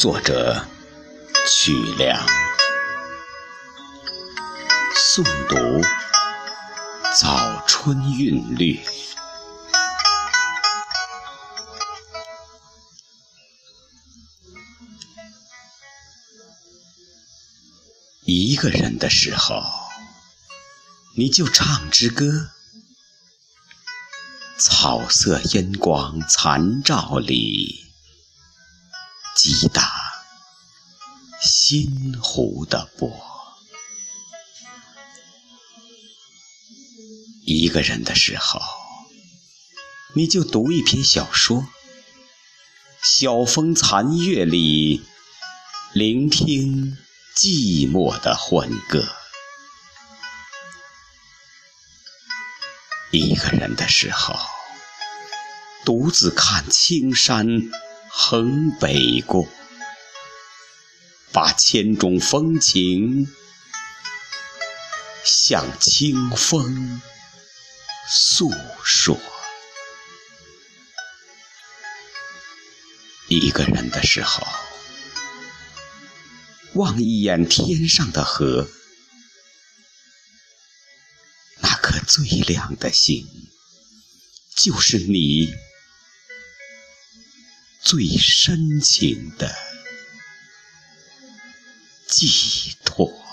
作者曲梁，诵读早春韵律。一个人的时候，你就唱支歌。草色烟光残照里，击打心湖的波。一个人的时候，你就读一篇小说。晓风残月里，聆听。寂寞的欢歌，一个人的时候，独自看青山横北过，把千种风情向清风诉说。一个人的时候。望一眼天上的河，那颗最亮的星，就是你最深情的寄托。